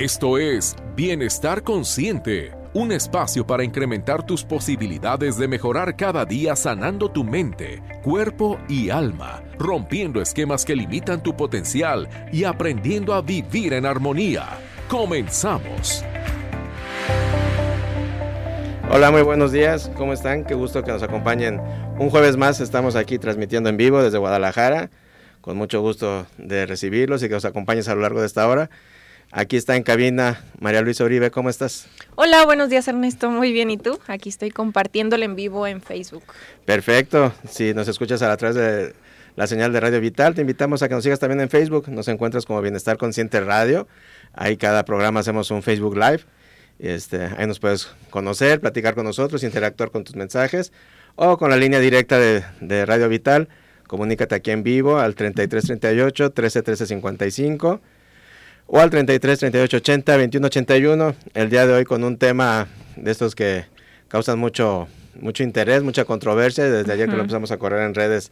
Esto es Bienestar Consciente, un espacio para incrementar tus posibilidades de mejorar cada día sanando tu mente, cuerpo y alma, rompiendo esquemas que limitan tu potencial y aprendiendo a vivir en armonía. Comenzamos. Hola, muy buenos días. ¿Cómo están? Qué gusto que nos acompañen. Un jueves más estamos aquí transmitiendo en vivo desde Guadalajara. Con mucho gusto de recibirlos y que nos acompañes a lo largo de esta hora. Aquí está en cabina María Luisa Uribe, ¿cómo estás? Hola, buenos días Ernesto, muy bien, ¿y tú? Aquí estoy compartiéndolo en vivo en Facebook. Perfecto, si nos escuchas a través de la señal de Radio Vital, te invitamos a que nos sigas también en Facebook, nos encuentras como Bienestar Consciente Radio, ahí cada programa hacemos un Facebook Live, este, ahí nos puedes conocer, platicar con nosotros, interactuar con tus mensajes o con la línea directa de, de Radio Vital, comunícate aquí en vivo al 3338 13 13 55 o al 33 38 80 21 81. El día de hoy con un tema de estos que causan mucho, mucho interés, mucha controversia. Desde ayer que lo empezamos a correr en redes,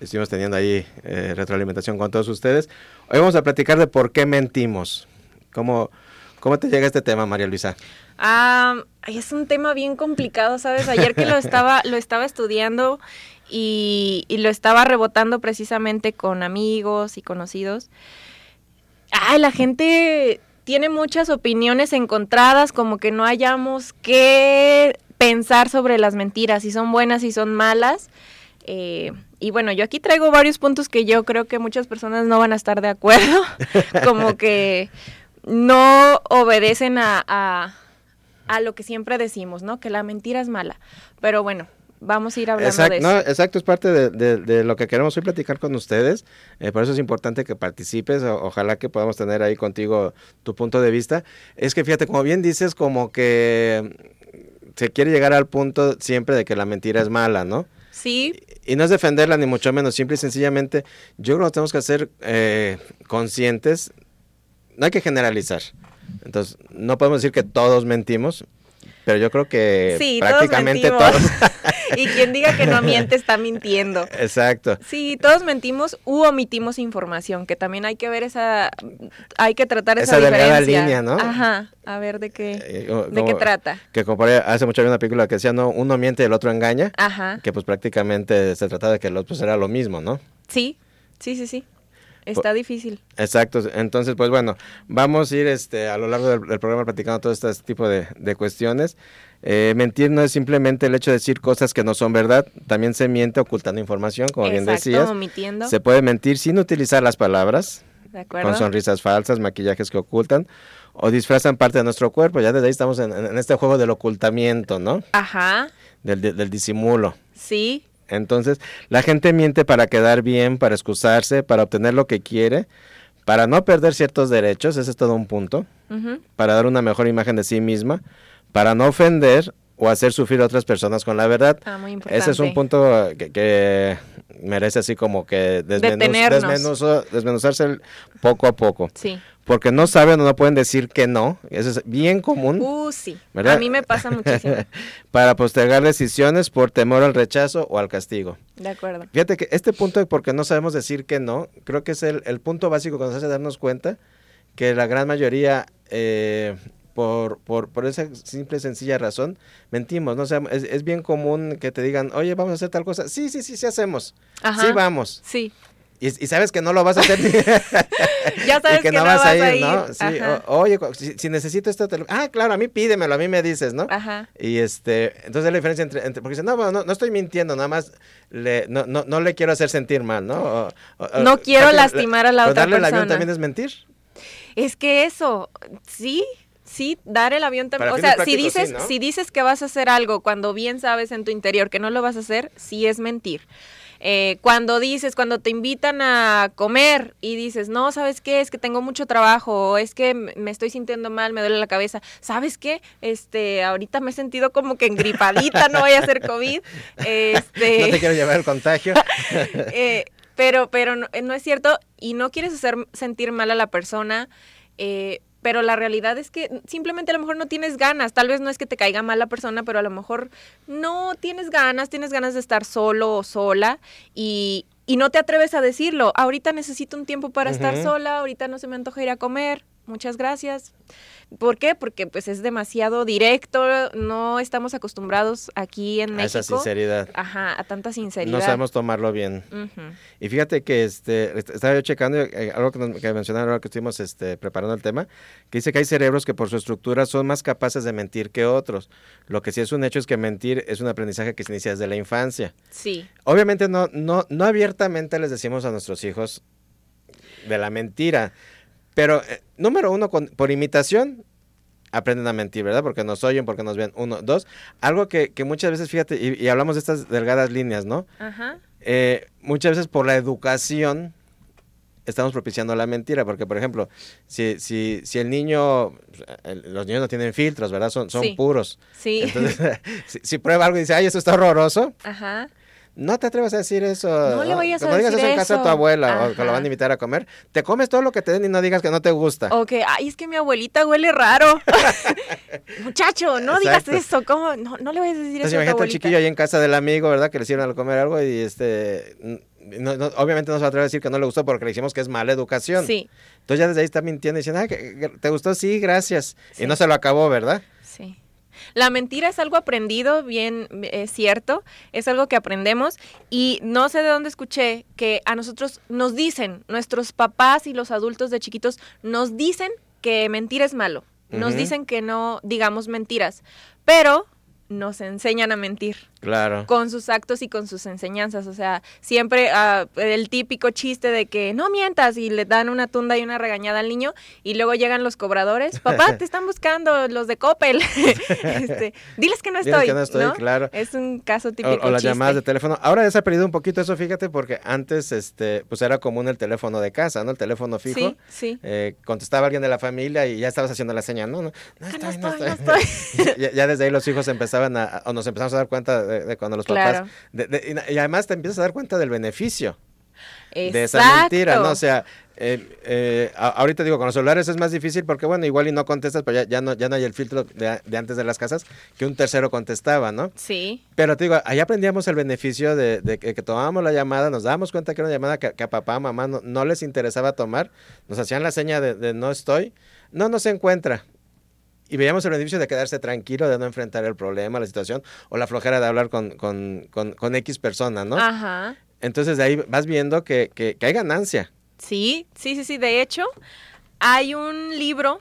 estuvimos teniendo ahí eh, retroalimentación con todos ustedes. Hoy vamos a platicar de por qué mentimos. ¿Cómo, cómo te llega este tema, María Luisa? Ah, es un tema bien complicado, ¿sabes? Ayer que lo estaba, lo estaba estudiando y, y lo estaba rebotando precisamente con amigos y conocidos ay, la gente tiene muchas opiniones encontradas, como que no hayamos que pensar sobre las mentiras, si son buenas, si son malas. Eh, y bueno, yo aquí traigo varios puntos que yo creo que muchas personas no van a estar de acuerdo, como que no obedecen a, a, a, lo que siempre decimos, ¿no? Que la mentira es mala. Pero bueno, vamos a ir hablando exacto, de eso. No, exacto, es parte de, de, de, lo que queremos hoy platicar con ustedes. Eh, por eso es importante que participes. O, ojalá que podamos tener ahí contigo tu punto de vista. Es que fíjate, como bien dices, como que se quiere llegar al punto siempre de que la mentira es mala, ¿no? Sí. Y, y no es defenderla, ni mucho menos. Simple y sencillamente, yo creo que tenemos que ser eh, conscientes. No hay que generalizar. Entonces, no podemos decir que todos mentimos, pero yo creo que sí, prácticamente todos. todos. y quien diga que no miente está mintiendo. Exacto. Sí, todos mentimos u omitimos información, que también hay que ver esa, hay que tratar esa, esa diferencia. línea, ¿no? Ajá, a ver de qué, Eh, de qué trata. Que ahí hace mucho había una película que decía, no, uno miente y el otro engaña. Ajá, Que pues prácticamente se trataba de que el otro pues, era lo mismo, ¿no? sí, sí, sí, sí. Está difícil. Exacto, entonces pues bueno, vamos a ir este, a lo largo del, del programa platicando todo este tipo de, de cuestiones. Eh, mentir no es simplemente el hecho de decir cosas que no son verdad, también se miente ocultando información, como bien decías. omitiendo. Se puede mentir sin utilizar las palabras, ¿De acuerdo? con sonrisas falsas, maquillajes que ocultan o disfrazan parte de nuestro cuerpo. Ya desde ahí estamos en, en este juego del ocultamiento, ¿no? Ajá, Del, del- del disimulo. sí, Entonces, la gente miente para quedar bien, para excusarse, para obtener lo que quiere, para no perder ciertos derechos, ese es todo un punto, para dar una mejor imagen de sí misma, para no ofender o hacer sufrir a otras personas con la verdad. ah, muy importante. Ese es un punto que, que merece así como que desmenuz- desmenuzo- desmenuzarse el- poco a poco. Sí. Porque no saben o no pueden decir que no, eso es bien común. Uh, sí. ¿Verdad? A mí me pasa muchísimo. para postergar decisiones por temor al rechazo o al castigo. De acuerdo. Fíjate que este punto de porque no sabemos decir que no, creo que es el, el punto básico que nos hace darnos cuenta que la gran mayoría, eh, por, por, por esa simple y sencilla razón, mentimos. ¿no? O sea, es, es bien común que te digan, oye, vamos a hacer tal cosa. Sí, sí, sí, sí hacemos. Ajá. Sí, vamos. Sí. Y, y sabes que no lo vas a hacer. Ya sabes y que, que no vas, vas a ir, a ir. ¿no? Sí, Ajá. o- oye, si, si necesito esto, te lo- ah, claro, a mí pídemelo, a mí me dices, ¿no? Ajá. Y este, entonces la diferencia entre, entre- porque dicen, no, bueno, no, no estoy mintiendo, nada más le, no, no, no le quiero hacer sentir mal, ¿no? O- o- No quiero lastimar a la otra darle el avión persona. también es mentir. Es que eso, sí, sí, dar el avión también. O sea, si sí, dices, ¿no? si dices que vas a hacer algo cuando bien sabes en tu interior que no lo vas a hacer, sí es mentir. Eh, cuando dices, cuando te invitan a comer y dices, no, ¿sabes qué? Es que tengo mucho trabajo, o es que me estoy sintiendo mal, me duele la cabeza. ¿Sabes qué? Este, ahorita me he sentido como que engripadita, no voy a hacer COVID. Este, No te quiero llevar el contagio. eh, pero pero no, eh, no es cierto y no quieres hacer sentir mal a la persona, eh, pero la realidad es que simplemente a lo mejor no tienes ganas, tal vez no es que te caiga mal la persona, pero a lo mejor no tienes ganas, tienes ganas de estar solo o sola y, y no te atreves a decirlo, ahorita necesito un tiempo para estar sola, ahorita no se me antoja ir a comer, muchas gracias. ¿Por qué? Porque pues es demasiado directo, no estamos acostumbrados aquí en A México. esa sinceridad. Ajá, a tanta sinceridad. No sabemos tomarlo bien. Y fíjate que este est- estaba yo checando eh, algo que, que mencionaron ahora que estuvimos este, preparando el tema, que dice que hay cerebros que por su estructura son más capaces de mentir que otros. Lo que sí es un hecho es que mentir es un aprendizaje que se inicia desde la infancia. Sí, Obviamente no, no, no abiertamente les decimos a nuestros hijos de la mentira, pero eh, número uno, con- por imitación aprenden a mentir, ¿verdad? Porque nos oyen, porque nos ven. Uno, dos, algo que, que muchas veces, fíjate, y, y hablamos de estas delgadas líneas, ¿no? ajá. Eh, muchas veces por la educación estamos propiciando la mentira, porque por ejemplo, si, si, si el niño, el- los niños no tienen filtros, ¿verdad? Son, son Sí. puros. Sí, Entonces, si, si prueba algo y dice, ay, esto está horroroso, ajá. No te atrevas a decir eso. No le vayas a No digas eso en casa de tu abuela o que Ajá. lo van a invitar a comer. Te comes todo lo que te den y no digas que no te gusta. O que, ay, es que mi abuelita huele raro. Muchacho, no digas eso. ¿Cómo? No, no le vayas a decir Entonces eso a tu imagínate al abuelita. chiquillo ahí en casa del amigo, ¿verdad? Que le hicieron a comer algo y este... no- no- obviamente no se va a atrever a decir que no le gustó porque le dijimos que es mala educación. Sí, Entonces ya desde ahí está mintiendo y diciendo, que- ¿te gustó? Sí, gracias. Sí. Y no se lo acabó, ¿verdad? sí. La mentira es algo aprendido, bien es cierto, es algo que aprendemos y no sé de dónde escuché que a nosotros nos dicen, nuestros papás y los adultos de chiquitos nos dicen que mentir es malo, nos dicen que no digamos mentiras, pero nos enseñan a mentir. Claro. con sus actos y con sus enseñanzas. O sea, siempre ah, el típico chiste de que no mientas y le dan una tunda y una regañada al niño y luego llegan los cobradores. Papá, te están buscando los de Coppel. Este, diles que no Diles estoy. que no estoy, claro. Es un caso O, típico. o las chiste. llamadas de teléfono. Ahora ya se ha perdido un poquito eso, fíjate, porque antes este, pues era común el teléfono de casa, ¿no? El teléfono fijo. Sí, sí. Eh, contestaba alguien de la familia y ya estabas haciendo la señal. No, no, no Que no estoy, no estoy, estoy. no estoy. ya, ya desde ahí los hijos empezaban a, o nos empezamos a dar cuenta de, de cuando los papás. Claro. de- de- y, además te empiezas a dar cuenta del beneficio de esa mentira, ¿no? O sea, eh, eh, ahorita digo, con los celulares es más difícil porque, bueno, igual y no contestas, pero ya, ya no, ya no hay el filtro de, de antes de las casas que un tercero contestaba, ¿no? Sí, Pero te digo, ahí aprendíamos el beneficio de, de que, que tomábamos la llamada, nos dábamos cuenta que era una llamada que, que a papá, mamá no, no les interesaba tomar, nos hacían la seña de, de no estoy, no, no se encuentra. Y veíamos el beneficio de quedarse tranquilo, de no enfrentar el problema, la situación, o la flojera de hablar con, con, con, con X persona, ¿no? ajá. Entonces de ahí vas viendo que, que, que hay ganancia. Sí, sí, sí, sí. De hecho, hay un libro.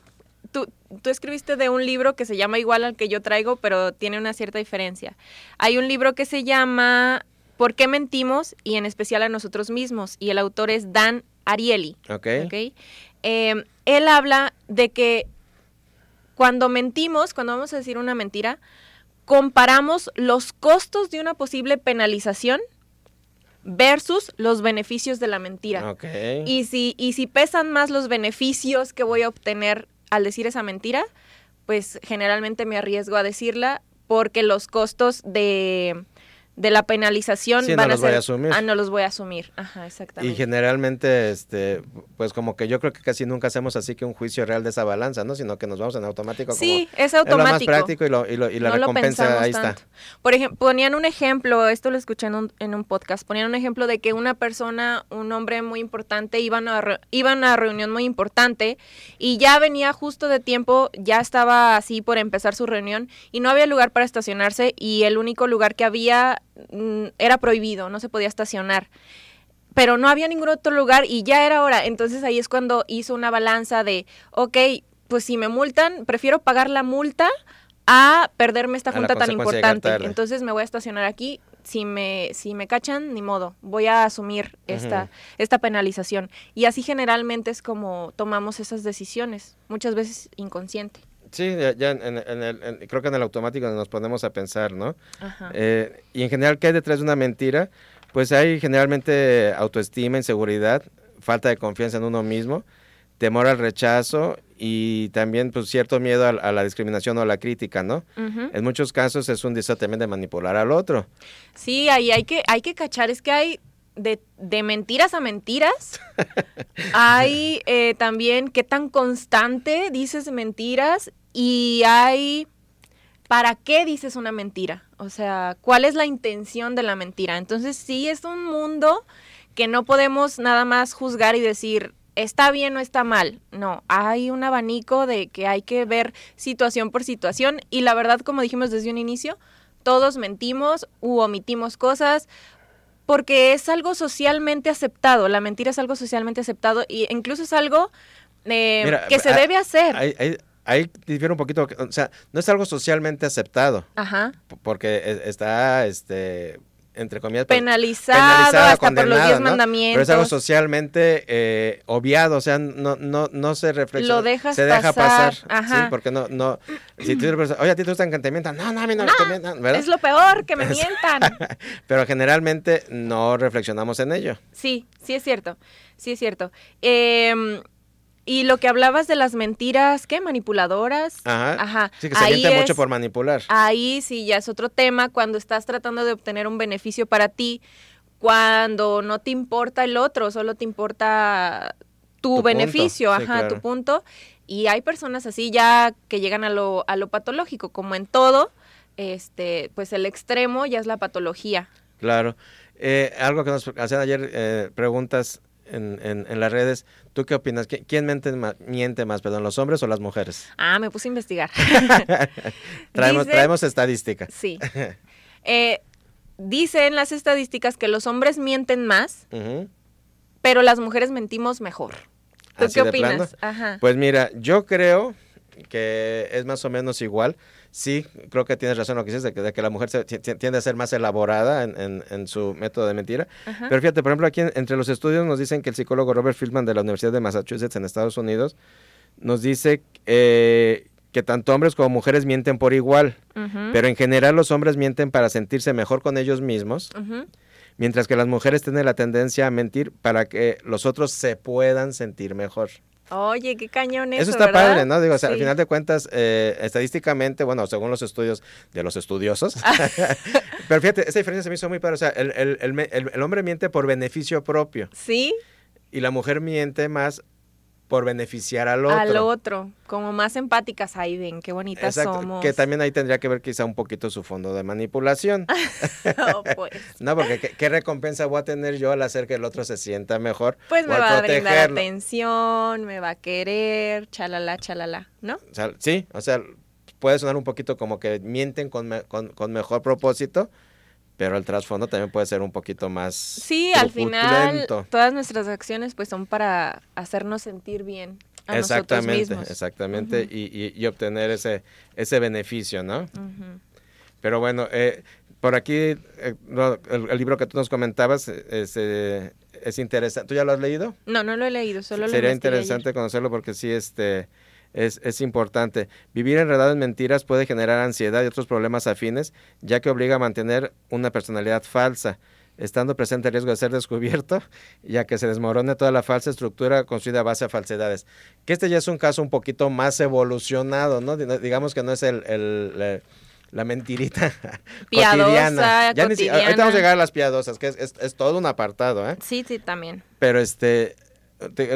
Tú, tú escribiste de un libro que se llama igual al que yo traigo, pero tiene una cierta diferencia. Hay un libro que se llama ¿Por qué mentimos? y en especial a nosotros mismos. Y el autor es Dan Ariely. ¿Ok? ¿ok? Eh, él habla de que cuando mentimos, cuando vamos a decir una mentira, comparamos los costos de una posible penalización versus los beneficios de la mentira. Ok. Y si, y si pesan más los beneficios que voy a obtener al decir esa mentira, pues generalmente me arriesgo a decirla porque los costos de, de la penalización Sí, no van a los voy ser... a asumir. Ah, no los voy a asumir. Ajá, Y exactamente. generalmente, este, pues como que yo creo que casi nunca hacemos así que un juicio real de esa balanza, ¿no? Sino que nos vamos en automático. como, Sí, es Es lo más automático. práctico y, lo, y, lo- y la no lo recompensa ahí tanto. está. Por ejemplo, ponían un ejemplo, esto lo escuché en un, en un podcast, ponían un ejemplo de que una persona, un hombre muy importante, iba a, re- iba a una reunión muy importante y ya venía justo de tiempo, ya estaba así por empezar su reunión y no había lugar para estacionarse y el único lugar que había era prohibido, no se podía estacionar pero no había ningún otro lugar y ya era hora. Entonces ahí es cuando hizo una balanza de, ok, pues si me multan, prefiero pagar la multa a perderme esta junta tan importante. Entonces me voy a estacionar aquí. Si me, si me cachan, ni modo, voy a asumir esta, esta penalización. Y así generalmente es como tomamos esas decisiones, muchas veces inconsciente. Sí, ya, ya en, en el, en- creo que en el automático nos ponemos a pensar, ¿no? Ajá. Eh, y en general, ¿qué hay detrás de una mentira? Pues hay generalmente autoestima, inseguridad, falta de confianza en uno mismo, temor al rechazo y también pues cierto miedo a, a la discriminación o a la crítica, ¿no? En muchos casos es un deseo también de manipular al otro. Sí, ahí hay que, hay que cachar, es que hay de, de mentiras a mentiras. hay eh, también qué tan constante dices mentiras y hay para qué dices una mentira. O sea, cuál es la intención de la mentira. Entonces sí es un mundo que no podemos nada más juzgar y decir, está bien o está mal. No, hay un abanico de que hay que ver situación por situación y la verdad, como dijimos desde un inicio, todos mentimos u omitimos cosas porque es algo socialmente aceptado. La mentira es algo socialmente aceptado y incluso es algo eh, Mira, que se ah, debe hacer. Ahí, ahí- ahí difiere un poquito, o sea, no es algo socialmente aceptado, Ajá. porque e- está, este, entre comillas, Penalizado, penalizado, hasta por los diez ¿no? mandamientos. Pero es algo socialmente eh, obviado, o sea, no, no, no se reflexiona. Lo dejas se deja pasar, pasar. ajá. Sí, porque no, no. Si tú preguntas, oye, a ti te gustan que te mientan. No, no, a mí no, No, te mientan, ¿verdad? Es lo peor, que me mientan. Pero generalmente no reflexionamos en ello. Sí, sí es cierto, sí es cierto. Em, y lo que hablabas de las mentiras, ¿qué? Manipuladoras. Ajá. Ajá. Sí, que se Ahí mucho por manipular. Ahí sí ya es otro tema cuando estás tratando de obtener un beneficio para ti, cuando no te importa el otro, solo te importa tu, Tu punto, beneficio, sí, ajá, claro. tu punto. Y hay personas así ya que llegan a lo, a lo patológico, como en todo, este, pues el extremo ya es la patología. Claro. Eh, algo que nos hacían ayer eh, preguntas en, en, en las redes. ¿Tú qué opinas? ¿Qui- ¿Quién miente más, miente más, perdón, los hombres o las mujeres? Ah, me puse a investigar. traemos, Dice- traemos estadística. Sí. Eh, dicen las estadísticas que los hombres mienten más, pero las mujeres mentimos mejor. ¿Tú ¿Así qué opinas? Ajá. Pues mira, yo creo que es más o menos igual. Sí, creo que tienes razón lo que dices, de que, de que la mujer se- ti- ti- tiende a ser más elaborada en, en- en su método de mentira. Ajá. Pero fíjate, por ejemplo, aquí en- entre los estudios nos dicen que el psicólogo Robert Fieldman de la Universidad de Massachusetts en Estados Unidos nos dice eh, que tanto hombres como mujeres mienten por igual, pero en general los hombres mienten para sentirse mejor con ellos mismos, mientras que las mujeres tienen la tendencia a mentir para que los otros se puedan sentir mejor. Oye, qué cañón eso, Eso está ¿verdad? padre, ¿no? Digo, o sea, al final de cuentas, eh, estadísticamente, bueno, según los estudios de los estudiosos, pero fíjate, esa diferencia se me hizo muy padre. O sea, el, el- el- el hombre miente por beneficio propio Sí, y la mujer miente más por beneficiar al otro. al otro. Como más empáticas. Ay, ven, qué bonitas Exacto, somos. que también ahí tendría que ver quizá un poquito su fondo de manipulación. No, pues. No, porque ¿qué, qué recompensa voy a tener yo al hacer que el otro se sienta mejor? Pues me va a brindar atención, me va a querer, chalala, chalala, ¿no? O sea, sí, o sea, puede sonar un poquito como que mienten con, me- con, con mejor propósito, pero el trasfondo también puede ser un poquito más Sí, al final todas nuestras acciones pues son para hacernos sentir bien a nosotros Exactamente, mismos. exactamente, Ujú. y, y- y obtener ese, ese beneficio, ¿no? Pero bueno, eh, por aquí, eh, no, el, el libro que tú nos comentabas eh, es, eh, es interesante. ¿Tú ya lo has leído? No, no lo he leído, solo lo Sería ayer. interesante conocerlo porque sí, este, es, es importante. Vivir enredado en mentiras puede generar ansiedad y otros problemas afines, ya que obliga a mantener una personalidad falsa, estando presente el riesgo de ser descubierto, ya que se desmorone toda la falsa estructura construida a base a falsedades. Que este ya es un caso un poquito más evolucionado, ¿no? Di- Digamos que no es el... el- la- la mentirita Piadosa, cotidiana. Ya ni si- ahorita vamos a cotidiana. llegar a las piadosas, que es, es- es todo un apartado, ¿eh? Sí, sí, también. Pero este, te-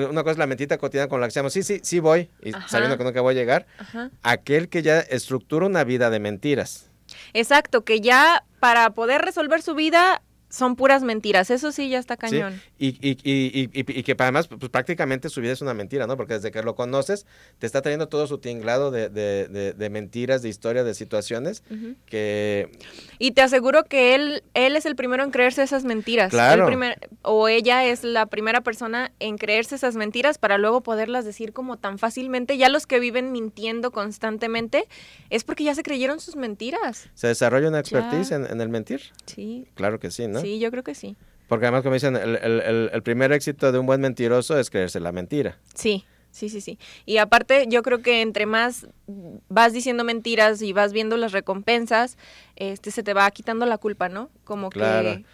una cosa es la mentita cotidiana con la que decíamos, sí, sí, sí voy, y Ajá. sabiendo que nunca voy a llegar. Ajá. Aquel que ya estructura una vida de mentiras. Exacto, que ya para poder resolver su vida son puras mentiras. Eso sí ya está ¿sí? cañón. Y, y, y, y, y- y que además, pues prácticamente su vida es una mentira, ¿no? Porque desde que lo conoces, te está trayendo todo su tinglado de, de, de, de mentiras, de historias, de situaciones que Y te aseguro que él, él es el primero en creerse esas mentiras. Claro. El primer- o ella es la primera persona en creerse esas mentiras para luego poderlas decir como tan fácilmente. Ya los que viven mintiendo constantemente es porque ya se creyeron sus mentiras. se desarrolla una expertise en, en el mentir. Sí, Claro que sí, ¿no? Sí, yo creo que sí. Porque además, como dicen, el, el- el- el primer éxito de un buen mentiroso es creerse la mentira. Sí, sí, sí, sí. Y aparte, yo creo que entre más vas diciendo mentiras y vas viendo las recompensas, este se te va quitando la culpa, ¿no? Como Claro. que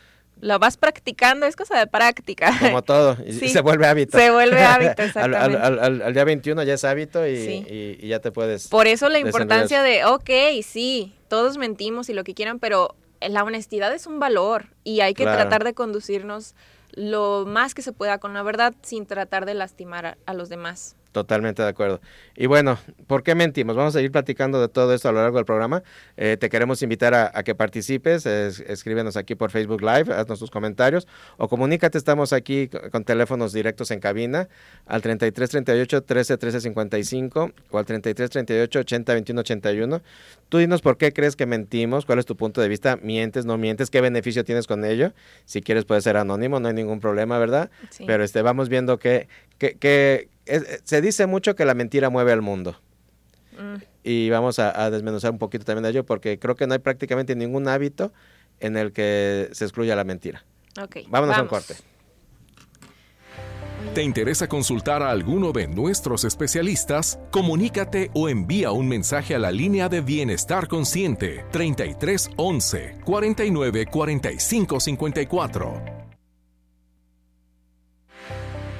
lo vas practicando, es cosa de práctica. Como todo, y, Sí. se vuelve hábito. Se vuelve hábito, exactamente. al- al- al- al día 21 ya es hábito y, Sí. y- y ya te puedes... Por eso la importancia de, ok, sí, todos mentimos y lo que quieran, pero la honestidad es un valor y hay que Claro. tratar de conducirnos lo más que se pueda con la verdad sin tratar de lastimar a, a los demás. Totalmente de acuerdo. Y bueno, ¿por qué mentimos? Vamos a ir platicando de todo esto a lo largo del programa. Eh, te queremos invitar a, que participes, escríbenos aquí por Facebook Live, haznos tus comentarios o comunícate, estamos aquí con, teléfonos directos en cabina al 33 38 13 13 55 o al 33 38 80 21 81. Tú dinos por qué crees que mentimos, cuál es tu punto de vista, mientes, no mientes, qué beneficio tienes con ello. Si quieres puede ser anónimo, no hay ningún problema, ¿verdad? Pero este, vamos viendo que, que eh, se dice mucho que la mentira mueve al mundo. Mm. Y vamos a, desmenuzar un poquito también de ello porque creo que no hay prácticamente ningún hábito en el que se excluya la mentira. Okay, Vámonos a un corte. ¿Te interesa consultar a alguno de nuestros especialistas? Comunícate o envía un mensaje a la línea de Bienestar Consciente 3311 49 45 54.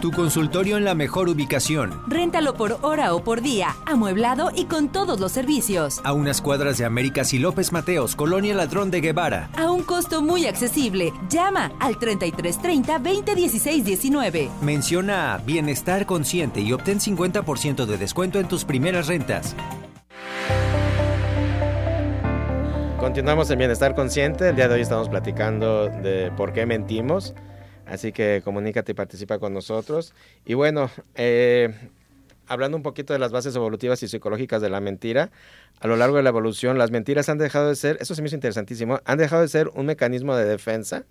Tu consultorio en la mejor ubicación. Réntalo por hora o por día, amueblado y con todos los servicios. A unas cuadras de Américas y López Mateos, Colonia Ladrón de Guevara. A un costo muy accesible. Llama al 3330 2016 19. Menciona Bienestar Consciente y obtén 50% de descuento en tus primeras rentas. Continuamos en Bienestar Consciente. El día de hoy estamos platicando de por qué mentimos. Así que comunícate y participa con nosotros. Y bueno, eh, hablando un poquito de las bases evolutivas y psicológicas de la mentira, a lo largo de la evolución, las mentiras han dejado de ser, eso se me hizo interesantísimo, han dejado de ser un mecanismo de defensa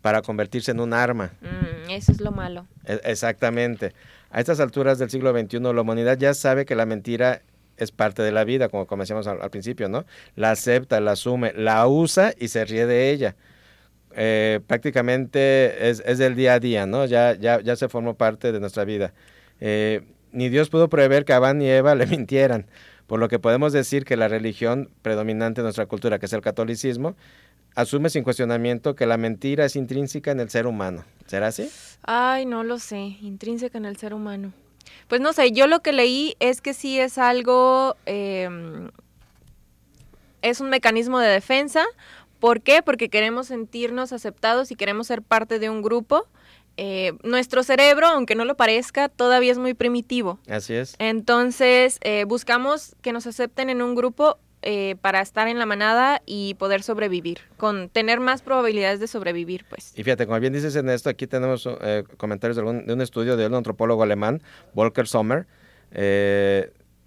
para convertirse en un arma. Mm, eso es lo malo. E, exactamente. A estas alturas del siglo XXI, la humanidad ya sabe que la mentira es parte de la vida, como comencemos al principio, ¿no? La acepta, la asume, la usa y se ríe de ella eh, prácticamente es, es, del día a día, ¿no? Ya, ya, ya se formó parte de nuestra vida. Eh, ni Dios pudo prever que Adán y Eva le mintieran, por lo que podemos decir que la religión predominante en nuestra cultura, que es el catolicismo, asume sin cuestionamiento que la mentira es intrínseca en el ser humano. ¿Será así? Ay, no lo sé, intrínseca en el ser humano. Pues no sé, yo lo que leí es que sí es algo, em, es un mecanismo de defensa ¿Por qué? Porque queremos sentirnos aceptados y queremos ser parte de un grupo. Eh, nuestro cerebro, aunque no lo parezca, todavía es muy primitivo. Así es. Entonces, eh, buscamos que nos acepten en un grupo eh, para estar en la manada y poder sobrevivir, con tener más probabilidades de sobrevivir, pues. Y fíjate, como bien dices en esto, aquí tenemos comentarios de, de, un estudio de un antropólogo alemán, Volker Sommer,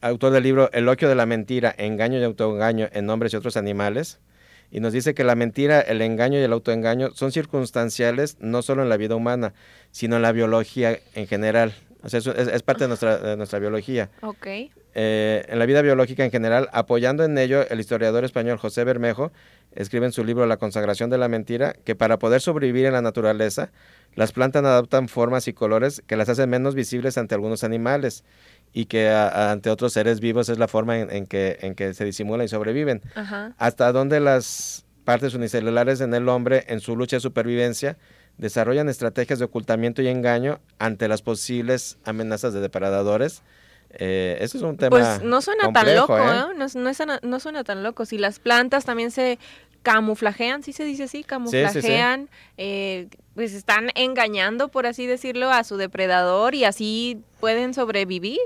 autor del libro Eloquio de la mentira, engaño y autoengaño en hombres y otros animales y nos dice que la mentira, el engaño y el autoengaño son circunstanciales no solo en la vida humana, sino en la biología en general. O sea, es, parte de nuestra, nuestra biología. Ok. Eh, en la vida biológica en general, apoyando en ello, el historiador español José Bermejo escribe en su libro La consagración de la mentira que para poder sobrevivir en la naturaleza, las plantas adoptan formas y colores que las hacen menos visibles ante algunos animales y que ante otros seres vivos es la forma en, que, en que se disimulan y sobreviven. Hasta donde las partes unicelulares en el hombre, en su lucha de supervivencia, desarrollan estrategias de ocultamiento y engaño ante las posibles amenazas de depredadores. Eh, eso es un tema. Pues no suena tan loco, ¿eh? ¿eh? No, no, no, suena tan loco. Si las plantas también se camuflajean, ¿sí se dice así? Camuflajean, Eh, pues están engañando, por así decirlo, a su depredador y así pueden sobrevivir.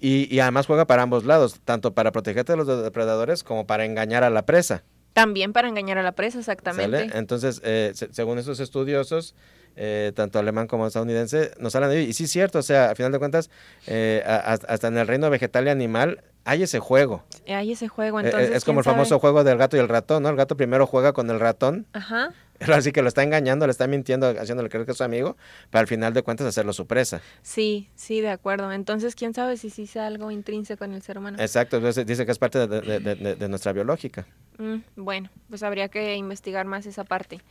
Y, y además juega para ambos lados, tanto para protegerte de los depredadores como para engañar a la presa. También para engañar a la presa, exactamente. Entonces, eh, según esos estudiosos, eh, tanto alemán como estadounidense, nos hablan de ello. Y sí es cierto, o sea, a final de cuentas, eh, hasta en el reino vegetal y animal hay ese juego. Hay ese juego, entonces. es como el famoso juego del gato y el ratón, ¿no? El gato primero juega con el ratón. Ajá. Así que lo está engañando, le está mintiendo, haciéndole creer que es su amigo, para al final de cuentas hacerlo su presa. Sí, sí, de acuerdo. Entonces, ¿quién sabe si sí sea algo intrínseco en el ser humano? Exacto, entonces dice que es parte de, nuestra biológica. Mm, bueno, pues habría que investigar más esa parte.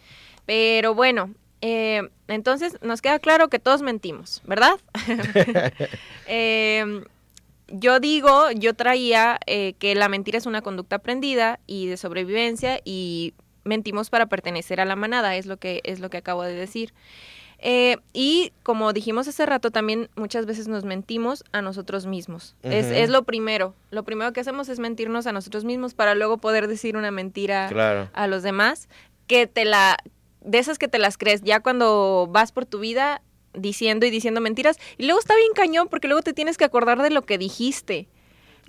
Pero bueno, eh, entonces nos queda claro que todos mentimos, ¿verdad? eh, yo digo, yo traía eh, que la mentira es una conducta aprendida y de sobrevivencia y mentimos para pertenecer a la manada, es lo que, es lo que acabo de decir. Eh, y como dijimos hace rato, también muchas veces nos mentimos a nosotros mismos. es, es lo primero. Lo primero que hacemos es mentirnos a nosotros mismos para luego poder decir una mentira Claro. a los demás. Que te la. De esas que te las crees ya cuando vas por tu vida diciendo y diciendo mentiras. Y luego está bien cañón porque luego te tienes que acordar de lo que dijiste.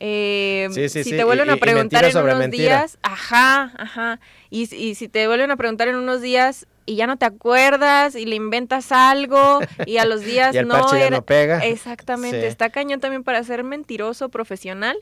Eh, Sí, sí, si sí, te vuelven y- a preguntar en unos mentira. días, ajá, ajá. Y, y si te vuelven a preguntar en unos días y ya no te acuerdas y le inventas algo y a los días Y el no ya era- no pega. Exactamente, está cañón también para ser mentiroso profesional.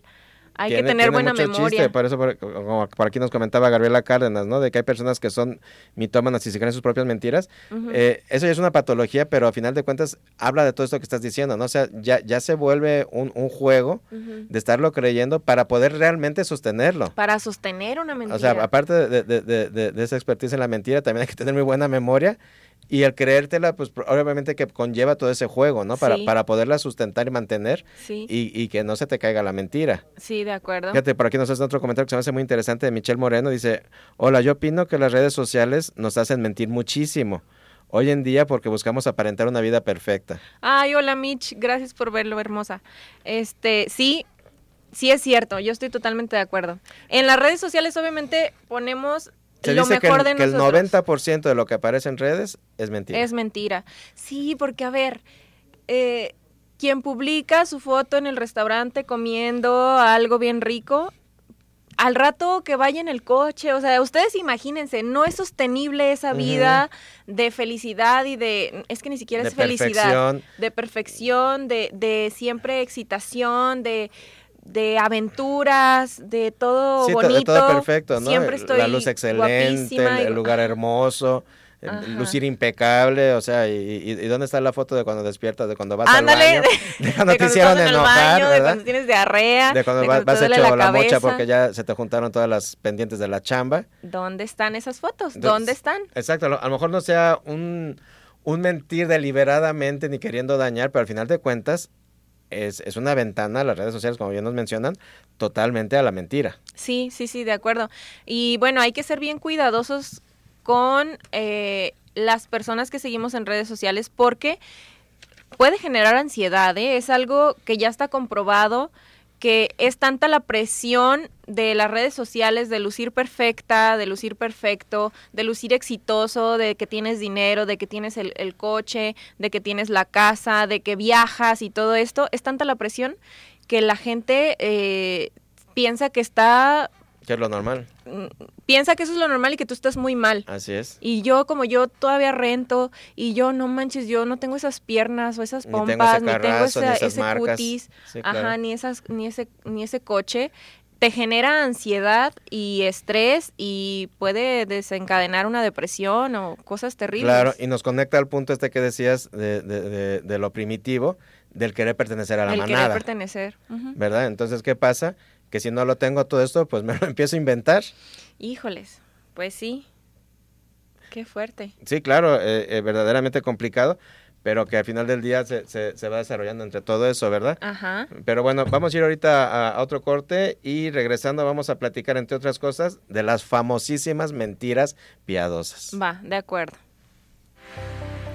Hay Tiene- que tener buena memoria. chiste, por eso, como por aquí nos comentaba Gabriela Cárdenas, ¿no? De que hay personas que son mitómanas y se creen sus propias mentiras. Eh, eso ya es una patología, pero a final de cuentas habla de todo esto que estás diciendo, ¿no? O sea, ya, ya se vuelve un, un juego de estarlo creyendo para poder realmente sostenerlo. Para sostener una mentira. O sea, aparte de, de- de- de- de esa expertise en la mentira, también hay que tener muy buena memoria y el creértela, pues obviamente que conlleva todo ese juego, ¿no? Para, Sí. para poderla sustentar y mantener sí, y, y que no se te caiga la mentira. sí, de acuerdo. Fíjate, por aquí nos hace otro comentario que se me hace muy interesante de Michelle Moreno. Dice, hola, yo opino que las redes sociales nos hacen mentir muchísimo. Hoy en día porque buscamos aparentar una vida perfecta. Ay, hola Mitch, gracias por verlo, hermosa. Este, sí, sí es cierto, yo estoy totalmente de acuerdo. En las redes sociales obviamente ponemos Se lo dice que mejor el, de que el nosotros. 90% de lo que aparece en redes es mentira. Es mentira. Sí, porque a ver, eh, quien publica su foto en el restaurante comiendo algo bien rico, al rato que vaya en el coche, o sea, ustedes imagínense, no es sostenible esa vida de felicidad y de, es que ni siquiera De es felicidad, perfección. de perfección, de, de siempre excitación, de de aventuras, de todo Sí, to- bonito. todo perfecto, ¿no? Siempre estoy La luz excelente, el, lugar hermoso, Ajá. lucir impecable, o sea, y, y- y dónde está la foto de cuando despiertas, de cuando vas Ándale, al de, baño, de cuando de te cuando hicieron en el enojar, baño, de cuando tienes diarrea, De cuando de vas, vas hecho la, la mocha porque ya se te juntaron todas las pendientes de la chamba. ¿Dónde están esas fotos? Entonces, ¿Dónde están? Exacto, a lo mejor no sea un, un mentir deliberadamente ni queriendo dañar, pero al final de cuentas es, es una ventana, las redes sociales, como bien nos mencionan, totalmente a la mentira. Sí, sí, sí, de acuerdo. Y bueno, hay que ser bien cuidadosos con eh, las personas que seguimos en redes sociales porque puede generar ansiedad, ¿eh? Es algo que ya está comprobado que es tanta la presión de las redes sociales de lucir perfecta, de lucir perfecto, de lucir exitoso, de que tienes dinero, de que tienes el, el coche, de que tienes la casa, de que viajas y todo esto, es tanta la presión que la gente eh, piensa que está, Que es lo normal. mm, piensa que eso es lo normal y que tú estás muy mal. Así es. Y yo, como yo todavía rento, y yo, no manches, yo no tengo esas piernas o esas Ni tengo pompas, ese ni tengo carrazo, ni esas ese marcas. cutis, Sí, claro. ajá, ni, esas, ni, ese, ni ese coche, te genera ansiedad y estrés y puede desencadenar una depresión o cosas terribles. Claro, y nos conecta al punto este que decías de, de- de- de lo primitivo, del querer pertenecer a la el querer pertenecer. ¿Verdad? Entonces, ¿qué pasa? Que si no lo tengo todo esto, pues me lo empiezo a inventar. Híjoles, pues sí. Qué fuerte. Sí, claro, eh, eh, verdaderamente complicado, pero que al final del día se, se- se va desarrollando entre todo eso, ¿verdad? Ajá. Pero bueno, vamos a ir ahorita a, a otro corte y regresando vamos a platicar, entre otras cosas, de las famosísimas mentiras piadosas. Va, de acuerdo.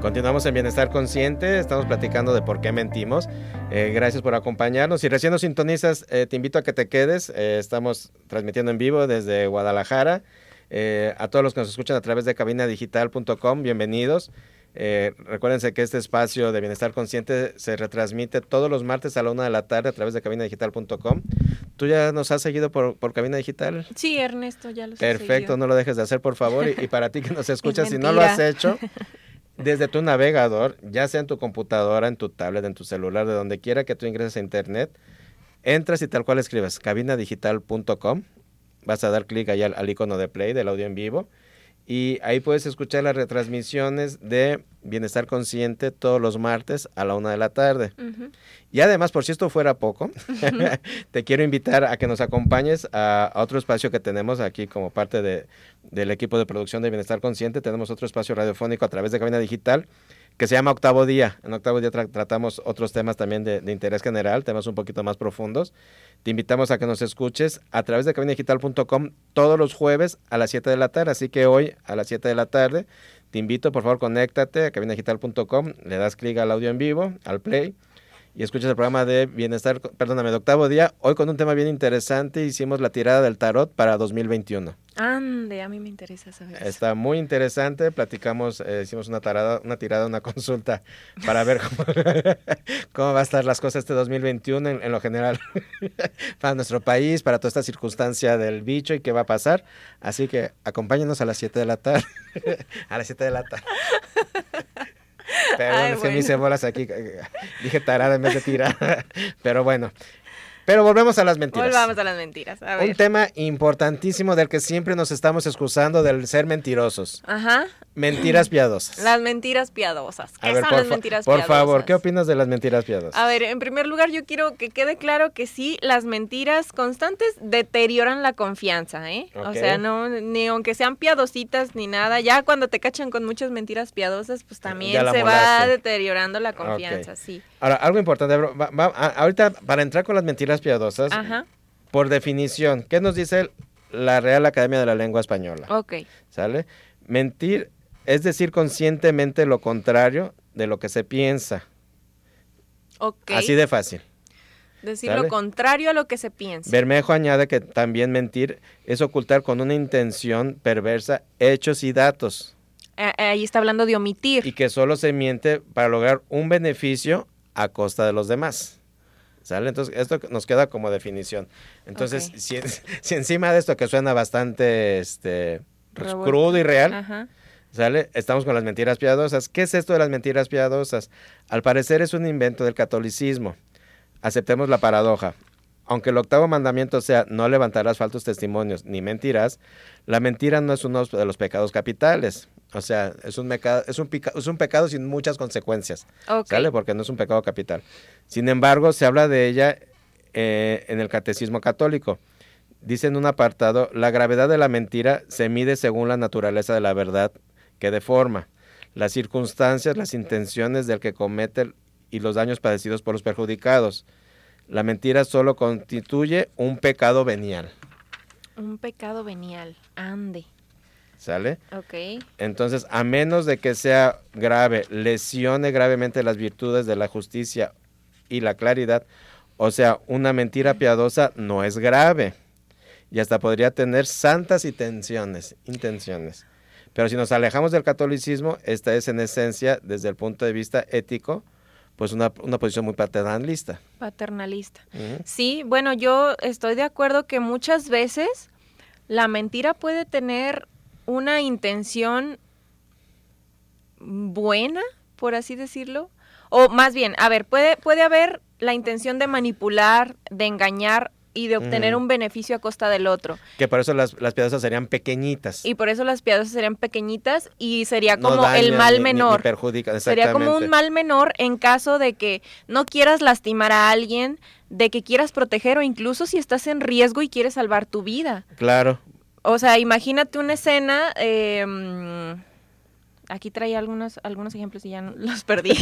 Continuamos en Bienestar Consciente, estamos platicando de por qué mentimos. Eh, gracias por acompañarnos. Si recién nos sintonizas, eh, te invito a que te quedes. Eh, estamos transmitiendo en vivo desde Guadalajara. A todos los que nos escuchan a través de cabinadigital.com, bienvenidos. Recuérdense que este espacio de Bienestar Consciente se retransmite todos los martes a la una de la tarde a través de cabinadigital.com. ¿Tú ya nos has seguido por, por Cabina Digital? Sí, Ernesto, ya lo sé. Perfecto, no lo dejes de hacer, por favor. Y, y para ti que nos escuchas, si no lo has hecho, desde tu navegador, ya sea en tu computadora, en tu tablet, en tu celular, de donde quiera que tú ingreses a internet, entras y tal cual escribes cabinadigital.com, vas a dar clic ahí al, al icono de play del audio en vivo Y ahí puedes escuchar las retransmisiones de Bienestar Consciente todos los martes a la una de la tarde. Y además, por si esto fuera poco, te quiero invitar a que nos acompañes a, a otro espacio que tenemos aquí como parte de, del equipo de producción de Bienestar Consciente. Tenemos otro espacio radiofónico a través de Cabina Digital que se llama Octavo Día. En Octavo Día tra- tratamos otros temas también de, interés general, temas un poquito más profundos. Te invitamos a que nos escuches a través de cabinadigital.com todos los jueves a las 7 de la tarde. Así que hoy a las 7 de la tarde te invito, por favor, conéctate a cabinadigital.com, le das clic al audio en vivo, al play y escuchas el programa de Bienestar, perdóname, de octavo día, hoy con un tema bien interesante, hicimos la tirada del tarot para 2021. Ande, a mí me interesa saber. eso. Está muy interesante, platicamos, eh, hicimos una, tarada, una tirada, una consulta para ver cómo, cómo va a estar las cosas este 2021 en, en lo general para nuestro país, para toda esta circunstancia del bicho y qué va a pasar. Así que acompáñenos a las 7 de la tarde. a las 7 de la tarde. Perdón, Ay, es que me bueno. hice bolas aquí. eh, Dije tarada en vez de tirada. Pero bueno. Pero volvemos a las mentiras. Volvamos a las mentiras. A Un ver. tema importantísimo del que siempre nos estamos excusando del ser mentirosos. Ajá. Mentiras piadosas. Las mentiras piadosas. ¿Qué ver, son por, las mentiras por piadosas? favor, ¿qué opinas de las mentiras piadosas? A ver, en primer lugar, yo quiero que quede claro que sí, las mentiras constantes deterioran la confianza, ¿eh? O sea, no, ni aunque sean piadositas ni nada, ya cuando te cachan con muchas mentiras piadosas, pues también se va deteriorando la confianza, sí. Ahora, algo importante, bro, va- va- a- ahorita para entrar con las mentiras piadosas, Ajá, por definición, ¿qué nos dice la Real Academia de la Lengua Española? ok. ¿Sale? Mentir es decir conscientemente lo contrario de lo que se piensa. Ok. Así de fácil. Decir ¿sale? lo contrario a lo que se piensa. Bermejo añade que también mentir es ocultar con una intención perversa hechos y datos Eh, eh, ahí está hablando de omitir. y que solo se miente para lograr un beneficio a costa de los demás. ¿Sale? Entonces, esto nos queda como definición. Entonces, si, si encima de esto que suena bastante este, pues, crudo y real, Ajá. ¿Sale? Estamos con las mentiras piadosas. ¿Qué es esto de las mentiras piadosas? Al parecer es un invento del catolicismo. Aceptemos la paradoja. Aunque el octavo mandamiento sea no levantarás falsos testimonios ni mentirás, la mentira no es uno de los pecados capitales. O sea, es un, meca- es un, pica- es un pecado sin muchas consecuencias. ¿Sale? Porque no es un pecado capital. Sin embargo, se habla de ella eh, en el catecismo católico. Dice en un apartado, la gravedad de la mentira se mide según la naturaleza de la verdad que deforma, las circunstancias, las intenciones del que comete y los daños padecidos por los perjudicados. La mentira solo constituye un pecado venial. Un pecado venial. Ande. ¿Sale? Ok. Entonces, a menos de que sea grave, lesione gravemente las virtudes de la justicia y la claridad, o sea, una mentira piadosa no es grave y hasta podría tener santas intenciones, intenciones. Pero si nos alejamos del catolicismo, esta es en esencia, desde el punto de vista ético, pues una, una posición muy paternalista. Paternalista. Sí, bueno, yo estoy de acuerdo que muchas veces la mentira puede tener una intención buena, por así decirlo. O más bien, a ver, puede, puede haber la intención de manipular, de engañar y de obtener un beneficio a costa del otro. Que por eso las, las piadosas serían pequeñitas. Y por eso las piadosas serían pequeñitas y sería No como dañan el mal ni- ni- ni menor. perjudican, Sería como un mal menor en caso de que no quieras lastimar a alguien, de que quieras proteger o incluso si estás en riesgo y quieres salvar tu vida. Claro, O sea, imagínate una escena. eh, aquí traía algunos, algunos ejemplos y ya no- los perdí.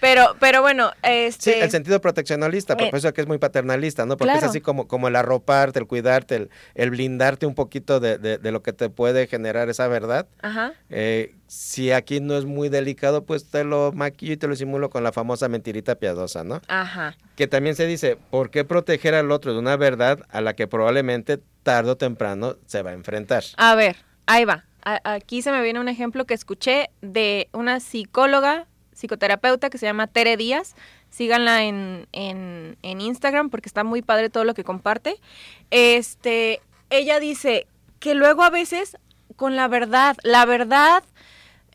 pero, pero bueno, Sí, este. el sentido proteccionalista, por Eh, eso que es muy paternalista, ¿no? Porque es así como, como el arroparte, el cuidarte, el, el blindarte un poquito de, de- de lo que te puede generar esa verdad. Ajá. Eh, si aquí no es muy delicado, pues te lo maquillo y te lo simulo con la famosa mentirita piadosa, ¿no? Ajá. Que también se dice, ¿por qué proteger al otro de una verdad a la que probablemente tarde o temprano se va a enfrentar? A ver, ahí va. A- aquí se me viene un ejemplo que escuché de una psicóloga, psicoterapeuta que se llama Tere Díaz. Síganla en, en, en Instagram porque está muy padre todo lo que comparte. Este, ella dice que luego a veces con la verdad, la verdad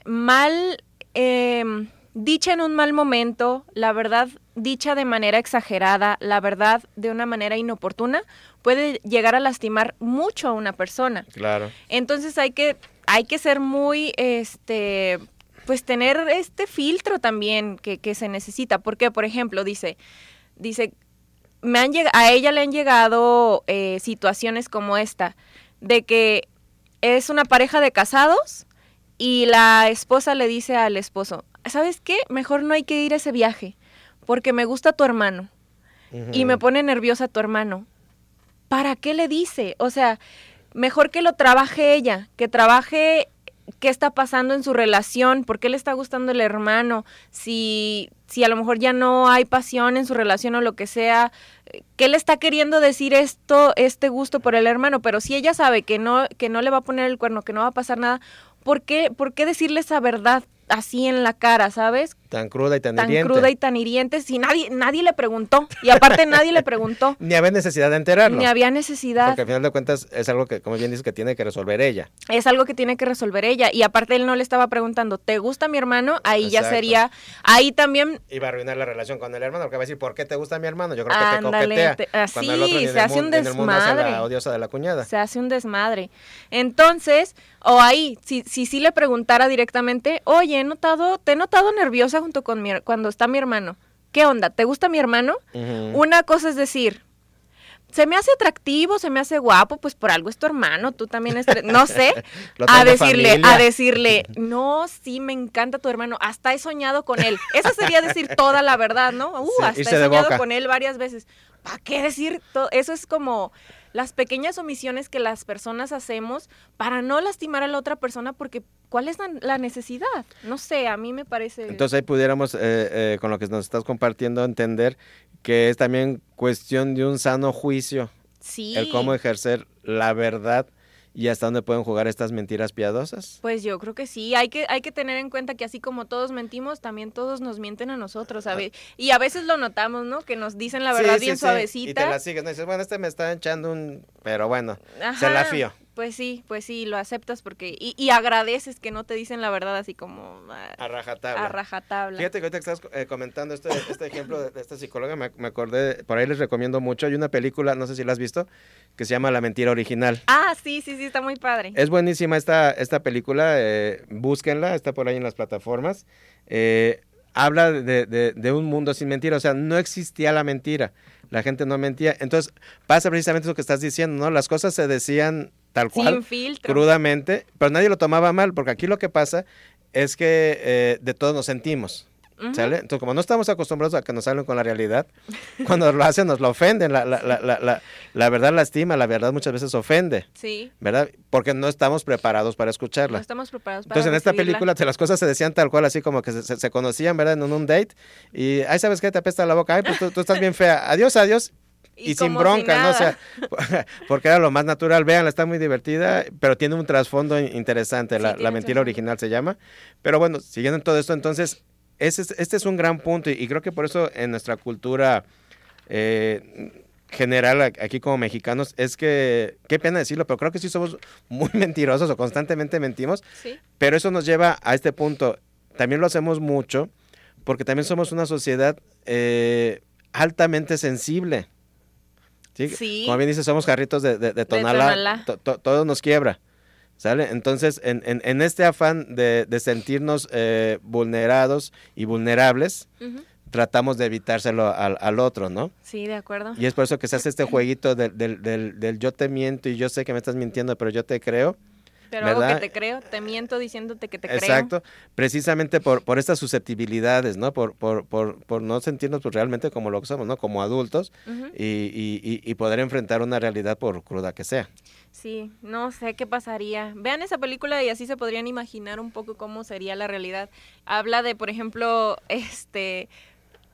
mal em, dicha en un mal momento, la verdad dicha de manera exagerada, la verdad de una manera inoportuna, puede llegar a lastimar mucho a una persona. Claro. Entonces hay que hay que ser muy, este, pues tener este filtro también que, que se necesita. Porque, por ejemplo, dice, dice, me han a ella le han llegado eh, situaciones como esta, de que es una pareja de casados y la esposa le dice al esposo, ¿sabes qué? Mejor no hay que ir a ese viaje, porque me gusta tu hermano y me pone nerviosa tu hermano. ¿Para qué le dice? O sea, mejor que lo trabaje ella, que trabaje qué está pasando en su relación, por qué le está gustando el hermano, si, si a lo mejor ya no hay pasión en su relación o lo que sea, qué le está queriendo decir esto, este gusto por el hermano, pero si ella sabe que no, que no le va a poner el cuerno, que no va a pasar nada, ¿por qué, por qué decirle esa verdad así en la cara, sabes? Tan cruda y tan, Tan hiriente. cruda y tan hiriente, si nadie, nadie le preguntó, y aparte nadie le preguntó, Ni había necesidad de enterarlo. ni había necesidad. Porque al final de cuentas es algo que, como bien dices, que tiene que resolver ella. es algo que tiene que resolver ella. Y aparte él no le estaba preguntando, ¿te gusta mi hermano? Ahí ya sería, ahí también, Iba a arruinar la relación con el hermano, porque va a decir, ¿por qué te gusta mi hermano? Yo creo que te coquetea. te- cuando el otro sí, ni en se hace un hace desmadre. la odiosa de la cuñada. se hace un desmadre. Entonces, o ahí, si si, sí le preguntara directamente, oye, he notado, te he notado nerviosa junto con mi, cuando está mi hermano. ¿Qué onda? ¿Te gusta mi hermano? Una cosa es decir, se me hace atractivo, se me hace guapo, pues por algo es tu hermano, tú también eres, no sé, a decirle, familia. a decirle, no, sí, me encanta tu hermano, hasta he soñado con él. Esa sería decir toda la verdad, ¿no? Uh, Sí, hasta he soñado boca. con él varias veces. ¿Para qué decir todo? Eso es como las pequeñas omisiones que las personas hacemos para no lastimar a la otra persona porque ¿cuál es la, la necesidad? No sé, a mí me parece... Entonces ahí pudiéramos, eh, eh, con lo que nos estás compartiendo, entender que es también cuestión de un sano juicio, sí. el cómo ejercer la verdad y hasta dónde pueden jugar estas mentiras piadosas. Pues yo creo que sí, hay que, hay que tener en cuenta que así como todos mentimos, también todos nos mienten a nosotros, ¿sabes? Y a veces lo notamos, ¿no? Que nos dicen la verdad Sí, sí, bien sí. Y te suavecita. la sigues, ¿no? Y dices, bueno, este me está echando un... Pero bueno, se la fío. Pues sí, pues sí, lo aceptas porque... Y, y agradeces que no te dicen la verdad así como ah, A rajatabla. a rajatabla. Fíjate que ahorita que estás eh, comentando este, este ejemplo de, de esta psicóloga, me, me acordé, por ahí les recomiendo mucho, hay una película, no sé si la has visto, que se llama La Mentira Original. Ah, sí, sí, sí, está muy padre. Es buenísima esta, esta película, eh, búsquenla, está por ahí en las plataformas. Eh, habla de, de- de un mundo sin mentira, o sea, no existía la mentira, la gente no mentía. Entonces pasa precisamente eso que estás diciendo, ¿no? Las cosas se decían tal cual, Sin filtro. crudamente, pero nadie lo tomaba mal, porque aquí lo que pasa es que eh, de todos nos sentimos. ¿Sale? Entonces, como no estamos acostumbrados a que nos hablen con la realidad, cuando lo hacen nos lo ofenden. La, la, la, la, verdad lastima, la verdad muchas veces ofende, Sí, ¿verdad? Porque no estamos preparados para no escucharla. estamos preparados para Entonces, en esta película te- las cosas se decían tal cual, así como que se, se- se conocían, ¿verdad? En un, date. Y, ay, ¿sabes qué? Te apesta la boca. Ay, pues tú, tú estás bien fea. Adiós, adiós. Y, sin como si bronca, ¿no? O sea, porque era lo más natural. Vean, está muy divertida, pero tiene un trasfondo in- interesante. Sí, la, la mentira original se llama. Pero bueno, siguiendo en todo esto, entonces, ese es- este es un gran punto. Y, y creo que por eso en nuestra cultura eh, general, aquí como mexicanos, es que, qué pena decirlo, pero creo que sí somos muy mentirosos o constantemente mentimos. Sí, Pero eso nos lleva a este punto. También lo hacemos mucho porque también somos una sociedad eh, altamente sensible. ¿Sí? Sí. Como bien dice, somos jarritos de, de, de tonalá. tonalá. To- to- todo nos quiebra. ¿Sale? Entonces, en, en- en este afán de, de sentirnos eh, vulnerados y vulnerables, tratamos de evitárselo al, al otro, ¿no? sí, de acuerdo. Y es por eso que se hace este jueguito del, del, del, del yo te miento y yo sé que me estás mintiendo, pero yo te creo. Pero hago ¿verdad? que te creo, te miento diciéndote que te Exacto, precisamente por, por estas susceptibilidades, ¿no? Por, por, por, por no sentirnos pues, realmente como lo que somos, ¿no? Como adultos creo. Y- y poder enfrentar una realidad por cruda que sea. Sí, no sé qué pasaría. Vean esa película y así se podrían imaginar un poco cómo sería la realidad. Habla de, por ejemplo, este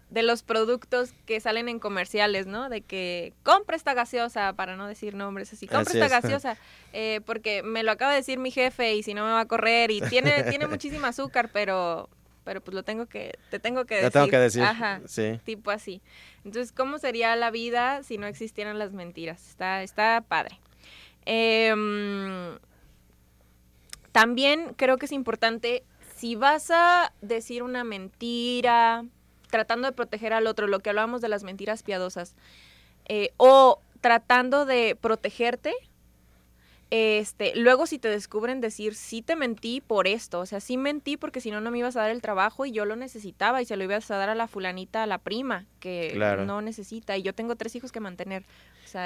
de los productos que salen en comerciales, ¿no? De que compra esta gaseosa, para no decir nombres así, compra Así esta es. gaseosa, eh, porque me lo acaba de decir mi jefe y si no me va a correr y tiene, tiene muchísima azúcar, pero, pero pues lo tengo que, te tengo que decir. Lo tengo que decir. Ajá Sí. tipo así. Entonces, ¿cómo sería la vida si no existieran las mentiras? Está, está padre. Em, también creo que es importante, si vas a decir una mentira, tratando de proteger al otro, lo que hablábamos de las mentiras piadosas, eh, o tratando de protegerte, este, luego si te descubren decir, sí te mentí por esto, o sea, sí mentí porque si no, no me ibas a dar el trabajo y yo lo necesitaba y se lo ibas a dar a la fulanita, a la prima, que Claro. no necesita y yo tengo tres hijos que mantener.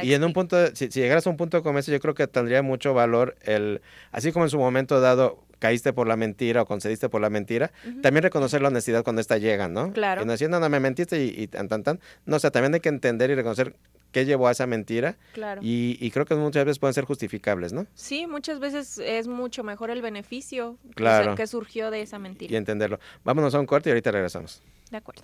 Y en un y- punto, si, si llegaras a un punto como ese, yo creo que tendría mucho valor el, así como en su momento dado caíste por la mentira o concediste por la mentira, también reconocer la honestidad cuando esta llega, ¿no? Claro. Y no decir, no, no, me mentiste y, y tan, tan, tan. No, o sea, también hay que entender y reconocer qué llevó a esa mentira Claro. y, y creo que muchas veces pueden ser justificables, ¿no? Sí, muchas veces es mucho mejor el beneficio que Claro. se- que surgió de esa Y mentira. entenderlo. Vámonos a un corte y ahorita regresamos. De acuerdo.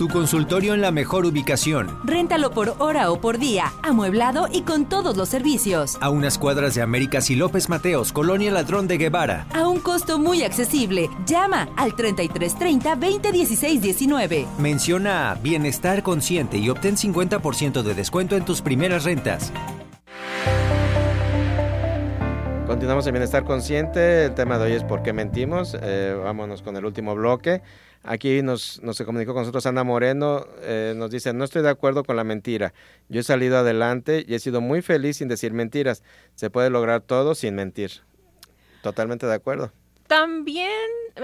Tu consultorio en la mejor ubicación, Réntalo por hora o por día, amueblado y con todos los servicios. a unas cuadras de Américas y López Mateos, Colonia Ladrón de Guevara. A un costo muy accesible. Llama al 3330 2016 19. Menciona Bienestar Consciente y obtén 50% de descuento en tus primeras rentas. Continuamos en Bienestar Consciente. El tema de hoy es ¿por qué mentimos? Eh, vámonos con el último bloque. Aquí nos, nos se comunicó con nosotros Ana Moreno. eh, nos dice, no estoy de acuerdo con la mentira. Yo he salido adelante y he sido muy feliz sin decir mentiras. Se puede lograr todo sin mentir. Totalmente de acuerdo. También,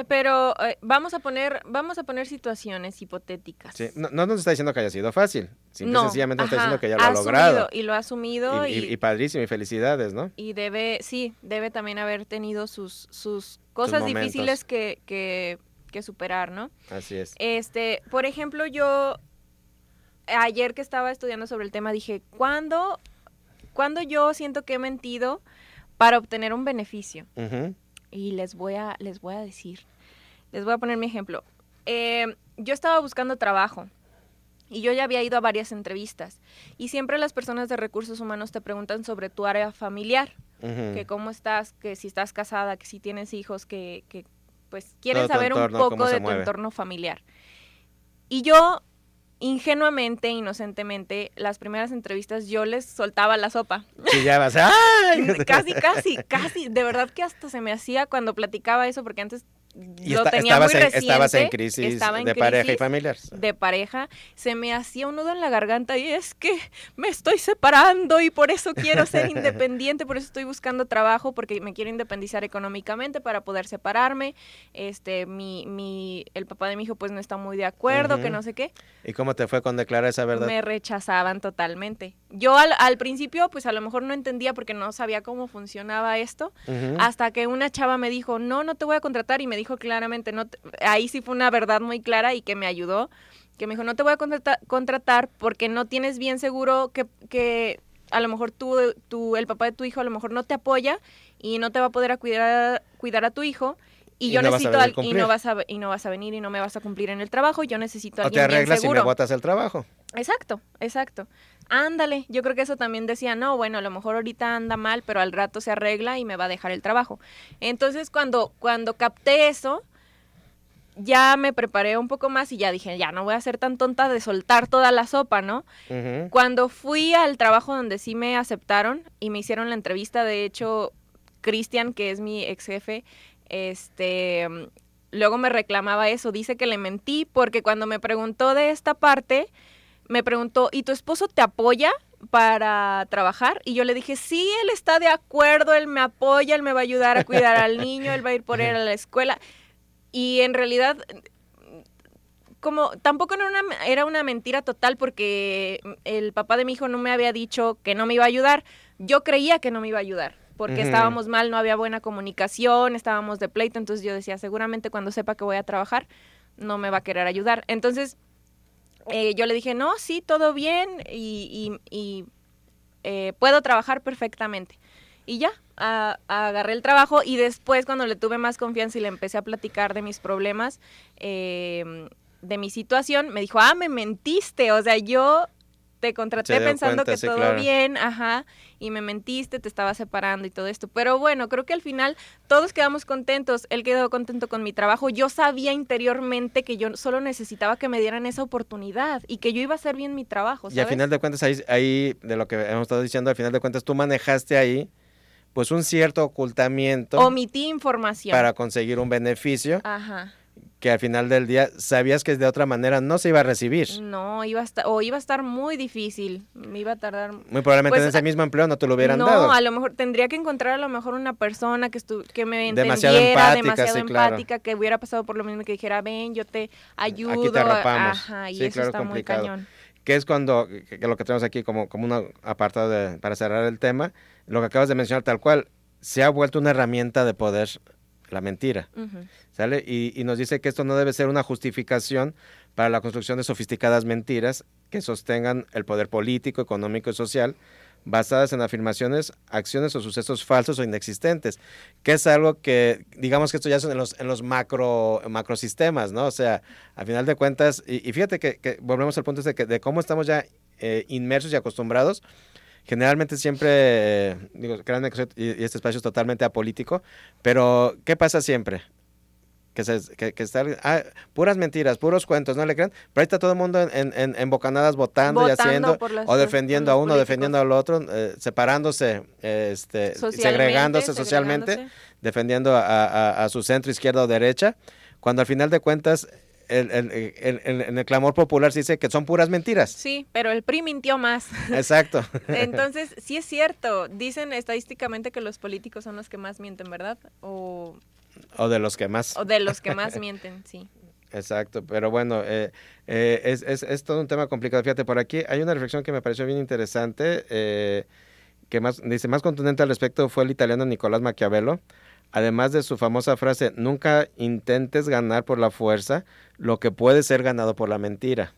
pero eh, vamos a poner, vamos a poner situaciones hipotéticas. Sí, No, no nos está diciendo que haya sido fácil. Simple no, sencillamente nos está diciendo que ya lo ha logrado. Y lo ha asumido Y, y, y- y padrísimo y felicidades, ¿no? y debe, sí, debe también haber tenido sus, sus cosas difíciles que, que, que superar, ¿no? Así es. Este, por ejemplo, yo ayer que estaba estudiando sobre el tema dije, ¿cuándo, ¿cuándo yo siento que he mentido para obtener un beneficio? Y les voy a, les voy a decir, les voy a poner mi ejemplo. Eh, yo estaba buscando trabajo y yo ya había ido a varias entrevistas y siempre las personas de recursos humanos te preguntan sobre tu área familiar, que cómo estás, que si estás casada, que si tienes hijos, que, que pues quieren saber entorno, un poco de tu entorno familiar. Y yo, ingenuamente, inocentemente, las primeras entrevistas yo les soltaba la sopa. Sí, ya vas. ¡Ay! casi, casi, casi. De verdad que hasta se me hacía cuando platicaba eso, porque antes Y lo tenía estabas, muy en, reciente. estabas en crisis estaba en de pareja y crisis familiar. de pareja, se me hacía un nudo en la garganta y es que me estoy separando y por eso quiero ser independiente, por eso estoy buscando trabajo porque me quiero independizar económicamente para poder separarme. Este, mi, mi, el papá de mi hijo pues no está muy de acuerdo, que no sé qué. ¿Y cómo te fue con declarar esa verdad? Me rechazaban totalmente. Yo al, al principio pues a lo mejor no entendía porque no sabía cómo funcionaba esto, hasta que una chava me dijo, no, no te voy a contratar y me dijo claramente, no te- ahí sí fue una verdad muy clara y que me ayudó, que me dijo, no te voy a contrata- contratar porque no tienes bien seguro que, que a lo mejor tú, tú, el papá de tu hijo a lo mejor no te apoya y no te va a poder a cuidar, cuidar a tu hijo. Y, Y yo no necesito al- y no vas a y no vas a venir y no me vas a cumplir en el trabajo, yo necesito a o te alguien bien arreglas y me botas el trabajo. Exacto, exacto. Ándale, yo creo que eso también decía, no, bueno, a lo mejor ahorita anda mal, pero al rato se arregla y me va a dejar el trabajo. Entonces, cuando, cuando capté eso, ya me preparé un poco más y ya dije, ya no voy a ser tan tonta de soltar toda la sopa, ¿no? Cuando fui al trabajo donde sí me aceptaron y me hicieron la entrevista, de hecho, Cristian, que es mi ex jefe, este, luego me reclamaba eso, dice que le mentí porque cuando me preguntó de esta parte, me preguntó, ¿y tu esposo te apoya para trabajar? Y yo le dije, sí, él está de acuerdo, él me apoya, él me va a ayudar a cuidar al niño, él va a ir por él a la escuela. Y en realidad como tampoco era una, era una mentira total porque el papá de mi hijo no me había dicho que no me iba a ayudar. Yo creía que no me iba a ayudar porque estábamos mal, no había buena comunicación, estábamos de pleito, entonces yo decía, seguramente cuando sepa que voy a trabajar, no me va a querer ayudar. Entonces eh, yo le dije, no, sí, todo bien y, y- y, eh, puedo trabajar perfectamente. Y ya, a- agarré el trabajo y después cuando le tuve más confianza y le empecé a platicar de mis problemas, eh, de mi situación, me dijo, ah, me mentiste. O sea, yo te contraté pensando cuenta, que sí, todo claro. bien, ajá, y me mentiste, te estaba separando y todo esto. Pero bueno, creo que al final todos quedamos contentos. Él quedó contento con mi trabajo. Yo sabía interiormente que yo solo necesitaba que me dieran esa oportunidad y que yo iba a hacer bien mi trabajo, Y al final de cuentas, ahí, ahí, de lo que hemos estado diciendo, al final de cuentas, tú manejaste ahí, pues un cierto ocultamiento Omití información. para conseguir un beneficio Ajá. Que al final del día sabías que de otra manera no se iba a recibir. No, iba a estar, o iba a estar muy difícil. Me iba a tardar Muy probablemente Pues, en ese mismo empleo no te lo hubieran no, dado. a lo mejor tendría que encontrar a lo mejor una persona que estu que me entendiera, Demasiado empática, demasiado sí, claro. empática, que hubiera pasado por lo mismo que dijera, ven, yo te ayudo. te arropamos. Ajá, y Sí, eso claro, está complicado. muy cañón. que es cuando, que, que lo que tenemos aquí como, como un apartado de- para cerrar el tema, lo que acabas de mencionar tal cual, se ha vuelto una herramienta de poder la mentira. Y, nos dice que esto no debe ser una justificación para la construcción de sofisticadas mentiras que sostengan el poder político, económico y social, basadas en afirmaciones, acciones o sucesos falsos o inexistentes, que es algo que, digamos que esto ya son en los, en los macro, macrosistemas, ¿no? O sea, al final de cuentas, y, fíjate que, volvemos al punto este que, de cómo estamos ya eh, inmersos y acostumbrados, generalmente siempre, digo, créanme que y este espacio es totalmente apolítico, pero ¿qué pasa siempre? Que, se, que, que está, ah, puras mentiras, puros cuentos, ¿no le crean? Pero ahí está todo el mundo en, en, en- bocanadas votando, y haciendo, o defendiendo a uno, políticos. defendiendo al otro, eh, separándose, eh, este, Socialmente, segregándose socialmente, segregándose. defendiendo a, a- a su centro, izquierda o derecha, cuando al final de cuentas, el- el- el- el- en el clamor popular se dice que son puras mentiras. Sí, pero el PRI mintió más. Exacto. Entonces, sí es cierto. Dicen estadísticamente que los políticos son los que más mienten, ¿verdad? O, o de los que más. o de los que más mienten, sí. Exacto, pero bueno, eh, eh, es, es, es todo un tema complicado. Fíjate, por aquí hay una reflexión que me pareció bien interesante, eh, que más dice, más contundente al respecto fue el italiano Nicolás Maquiavelo, además de su famosa frase, nunca intentes ganar por la fuerza lo que puede ser ganado por la mentira.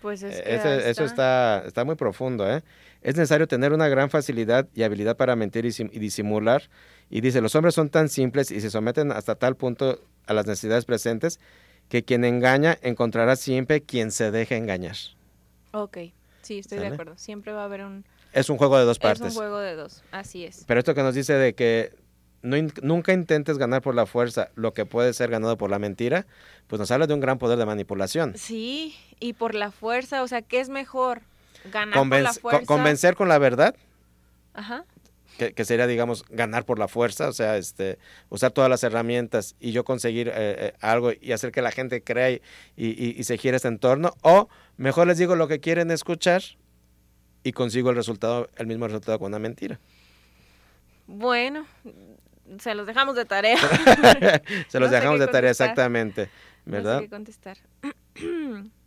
Pues es que ese- ahí Eso está, está muy profundo, ¿eh? Es necesario tener una gran facilidad y habilidad para mentir y, y disimular. Y dice, los hombres son tan simples y se someten hasta tal punto a las necesidades presentes que quien engaña encontrará siempre quien se deje engañar. Ok, sí, estoy de acuerdo. Siempre va a haber un... Es un juego de dos Es un partes. juego de dos, así es. Pero esto que nos dice de que no nunca intentes ganar por la fuerza lo que puede ser ganado por la mentira, pues nos habla de un gran poder de manipulación. Sí, y por la fuerza, o sea, ¿qué es mejor? Ganar por la Convenc- fuerza. convencer con la verdad Ajá. Que, que sería, digamos, ganar por la fuerza, o sea, este, usar todas las herramientas y yo conseguir eh, eh, algo y hacer que la gente crea y, y- y se gire este entorno, o mejor les digo lo que quieren escuchar y consigo el resultado, el mismo resultado con una mentira. Bueno, se los dejamos de tarea. Se los No dejamos de tarea exactamente, No sé ¿verdad? qué contestar.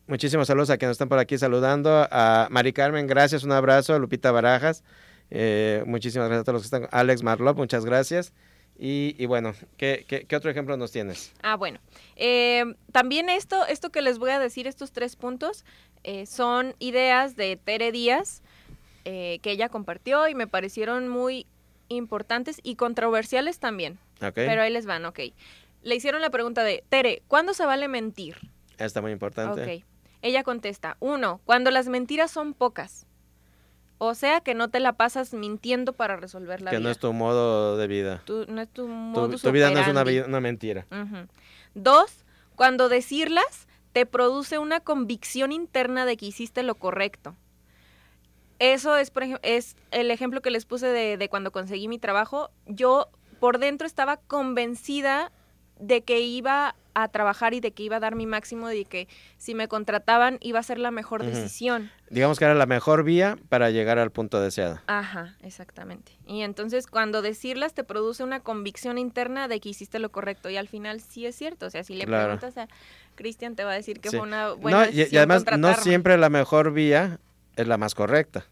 Muchísimos saludos a quienes están por aquí saludando. A Mari Carmen, gracias, un abrazo. A Lupita Barajas, eh, muchísimas gracias a todos los que están. Alex Marlop, muchas gracias. Y, y bueno, ¿qué, qué, qué otro ejemplo nos tienes? Ah, bueno. Eh, también esto, esto que les voy a decir, estos tres puntos, eh, son ideas de Tere Díaz eh, que ella compartió y me parecieron muy importantes y controversiales también. ¿Ok? Pero ahí les van, ok. Le hicieron la pregunta de, Tere, ¿cuándo se vale mentir? Está muy importante. Ok. Ella contesta, uno, cuando las mentiras son pocas. O sea que no te la pasas mintiendo para resolver la que vida. no es tu modo de vida. Tu- no es tu Tu, modus tu vida no es una, una mentira. Dos, cuando decirlas te produce una convicción interna de que hiciste lo correcto. Eso es, por ejemplo, es el ejemplo que les puse de, de cuando conseguí mi trabajo. Yo por dentro estaba convencida de que iba a trabajar y de que iba a dar mi máximo y de que si me contrataban iba a ser la mejor decisión. Digamos que era la mejor vía para llegar al punto deseado. Ajá, exactamente. Y entonces cuando decirlas te produce una convicción interna de que hiciste lo correcto y al final sí es cierto. O sea, si le Claro. preguntas a Cristian te va a decir que Sí. fue una buena No, y- y, decisión además no siempre la mejor vía es la más correcta.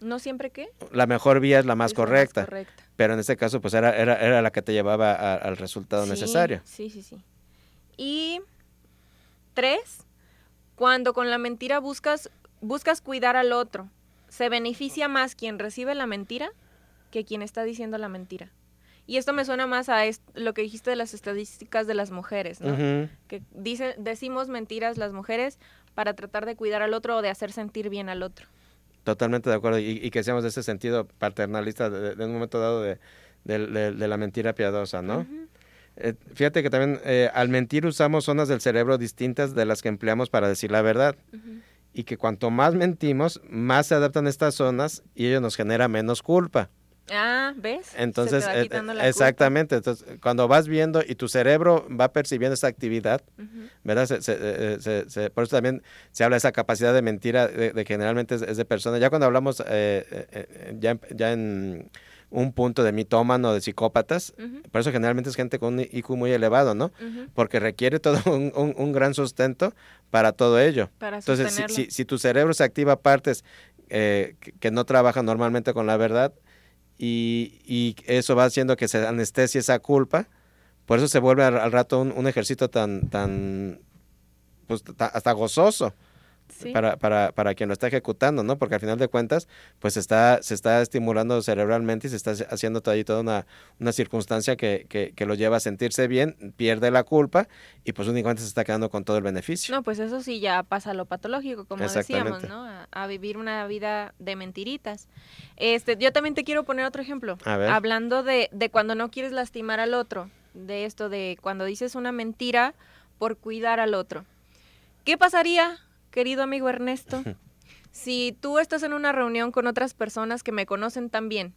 ¿No siempre qué? La mejor vía es la más Es la correcta. correcta. Pero en este caso, pues era, era, era la que te llevaba a- al resultado Sí, necesario. Sí, sí, sí. Y tres, cuando con la mentira buscas, buscas cuidar al otro, se beneficia más quien recibe la mentira que quien está diciendo la mentira. Y esto me suena más a lo que dijiste de las estadísticas de las mujeres, ¿no? Que dice, decimos mentiras las mujeres para tratar de cuidar al otro o de hacer sentir bien al otro. Totalmente de acuerdo. Y, que seamos de ese sentido paternalista de, un momento dado de, la mentira piadosa, ¿no? Eh, fíjate que también eh, al mentir usamos zonas del cerebro distintas de las que empleamos para decir la verdad. Y que cuanto más mentimos, más se adaptan estas zonas y ello nos genera menos culpa. Ah, ¿ves? Entonces, eh, exactamente. Entonces, cuando vas viendo y tu cerebro va percibiendo esa actividad, ¿verdad? Se, por eso también se habla de esa capacidad de mentira, de, generalmente es, de persona. Ya cuando hablamos eh, ya, ya en un punto de mitómano, de psicópatas. Por eso generalmente es gente con un IQ muy elevado, ¿no? Porque requiere todo un, gran sustento para todo ello. Entonces, si, si, tu cerebro se activa partes eh, que, no trabajan normalmente con la verdad y, eso va haciendo que se anestesie esa culpa, por eso se vuelve al, rato un, un, ejercicio tan, tan pues, hasta gozoso para, para, para quien lo está ejecutando, ¿no? Porque al final de cuentas, pues está, se está estimulando cerebralmente y se está haciendo ahí toda una, una circunstancia que, que, lo lleva a sentirse bien, pierde la culpa y pues únicamente se está quedando con todo el beneficio. No, pues eso sí ya pasa a lo patológico, como decíamos, ¿no? A, vivir una vida de mentiritas. Este, yo también te quiero poner otro ejemplo. Hablando de, de cuando no quieres lastimar al otro, de esto de cuando dices una mentira por cuidar al otro. ¿Qué pasaría querido amigo Ernesto, si tú estás en una reunión con otras personas que me conocen tan bien,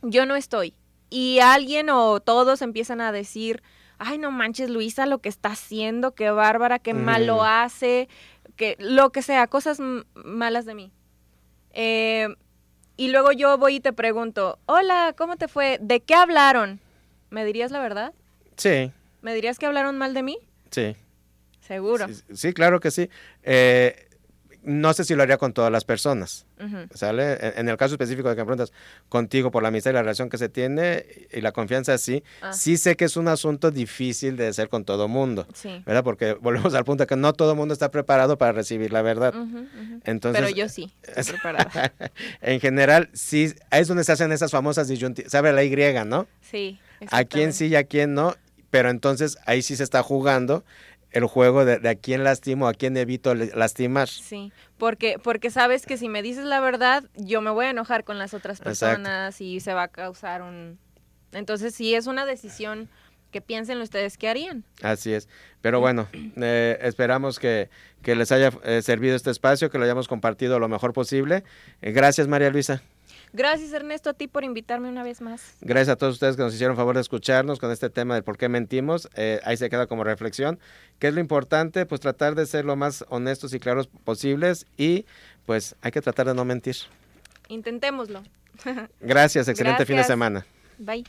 yo no estoy, y alguien o todos empiezan a decir, ay, no manches, Luisa, lo que está haciendo, qué bárbara, qué mal lo hace, que lo que sea, cosas malas de mí. Eh, y luego yo voy y te pregunto, hola, ¿cómo te fue? ¿De qué hablaron? ¿Me dirías la verdad? Sí. ¿Me dirías que hablaron mal de mí? Sí. Seguro. Sí, claro que sí. Eh, no sé si lo haría con todas las personas. ¿Sale? En, el caso específico de que me preguntas contigo por la amistad y la relación que se tiene y la confianza, sí. Ah. Sí sé que es un asunto difícil de hacer con todo mundo. Sí. ¿Verdad? Porque volvemos al punto de que no todo mundo está preparado para recibir la verdad. Entonces, Pero yo sí, estoy preparada. en general, sí, es donde se hacen esas famosas disyuntivas. ¿Sabe la Y, no? Sí. A quién sí y a quién no. Pero entonces ahí sí se está jugando el juego de, a quién lastimo, a quién evito lastimar. Sí, porque, porque sabes que si me dices la verdad, yo me voy a enojar con las otras personas y se va a causar un... Entonces sí, es una decisión que piensen ustedes qué harían. Así es. Pero bueno, eh, esperamos que, les haya eh, servido este espacio, que lo hayamos compartido lo mejor posible. Eh, gracias, María Luisa. Gracias Ernesto a ti por invitarme una vez más. Gracias a todos ustedes que nos hicieron favor de escucharnos con este tema del por qué mentimos. Eh, ahí se queda como reflexión. ¿Qué es lo importante? Pues tratar de ser lo más honestos y claros posibles y pues hay que tratar de no mentir. Intentémoslo. Gracias, excelente fin de semana. Bye.